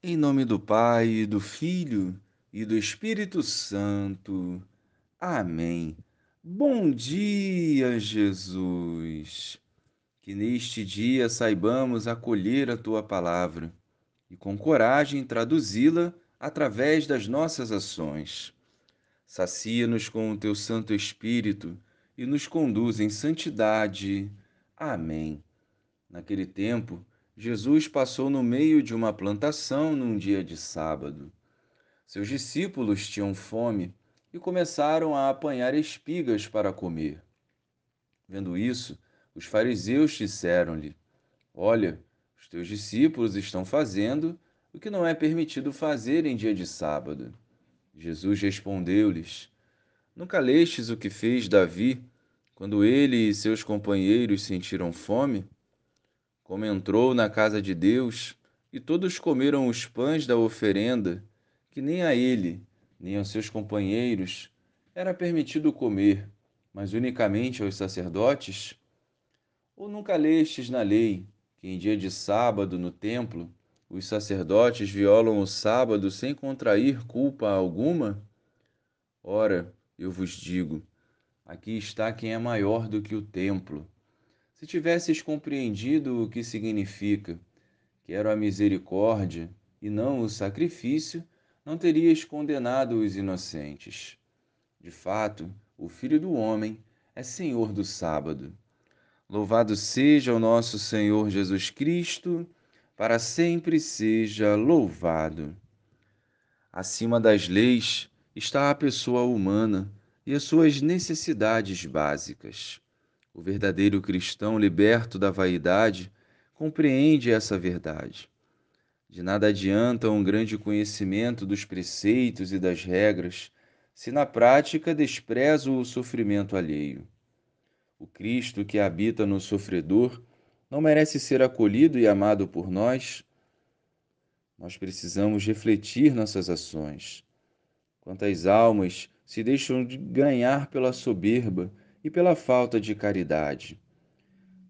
Em nome do Pai, do Filho e do Espírito Santo. Amém. Bom dia, Jesus. Que neste dia saibamos acolher a tua palavra e com coragem traduzi-la através das nossas ações. Sacia-nos com o teu Santo Espírito e nos conduz em santidade. Amém. Naquele tempo, Jesus passou no meio de uma plantação num dia de sábado. Seus discípulos tinham fome e começaram a apanhar espigas para comer. Vendo isso, os fariseus disseram-lhe: Olha, os teus discípulos estão fazendo o que não é permitido fazer em dia de sábado. Jesus respondeu-lhes: Nunca lestes o que fez Davi quando ele e seus companheiros sentiram fome? Como entrou na casa de Deus, e todos comeram os pães da oferenda, que nem a ele, nem aos seus companheiros era permitido comer, mas unicamente aos sacerdotes? Ou nunca lestes na lei que em dia de sábado no templo os sacerdotes violam o sábado sem contrair culpa alguma? Ora, eu vos digo: aqui está quem é maior do que o templo. Se tivesses compreendido o que significa, quero a misericórdia e não o sacrifício, não terias condenado os inocentes. De fato, o Filho do Homem é Senhor do sábado. Louvado seja o nosso Senhor Jesus Cristo, para sempre seja louvado. Acima das leis está a pessoa humana e as suas necessidades básicas. O verdadeiro cristão liberto da vaidade compreende essa verdade. De nada adianta um grande conhecimento dos preceitos e das regras se na prática desprezo o sofrimento alheio. O Cristo que habita no sofredor não merece ser acolhido e amado por nós? Nós precisamos refletir nossas ações. Quantas almas se deixam de ganhar pela soberba e pela falta de caridade.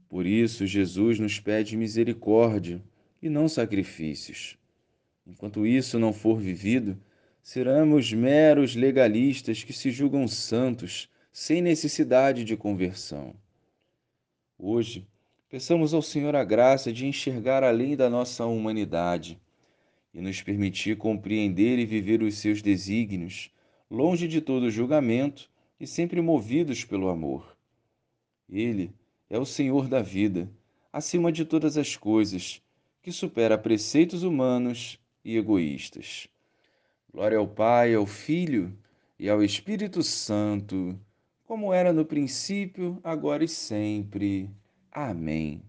Por isso, Jesus nos pede misericórdia e não sacrifícios. Enquanto isso não for vivido, seremos meros legalistas que se julgam santos sem necessidade de conversão. Hoje, peçamos ao Senhor a graça de enxergar além da nossa humanidade e nos permitir compreender e viver os seus desígnios, longe de todo julgamento e sempre movidos pelo amor. Ele é o Senhor da vida, acima de todas as coisas, que supera preceitos humanos e egoístas. Glória ao Pai, ao Filho e ao Espírito Santo, como era no princípio, agora e sempre. Amém.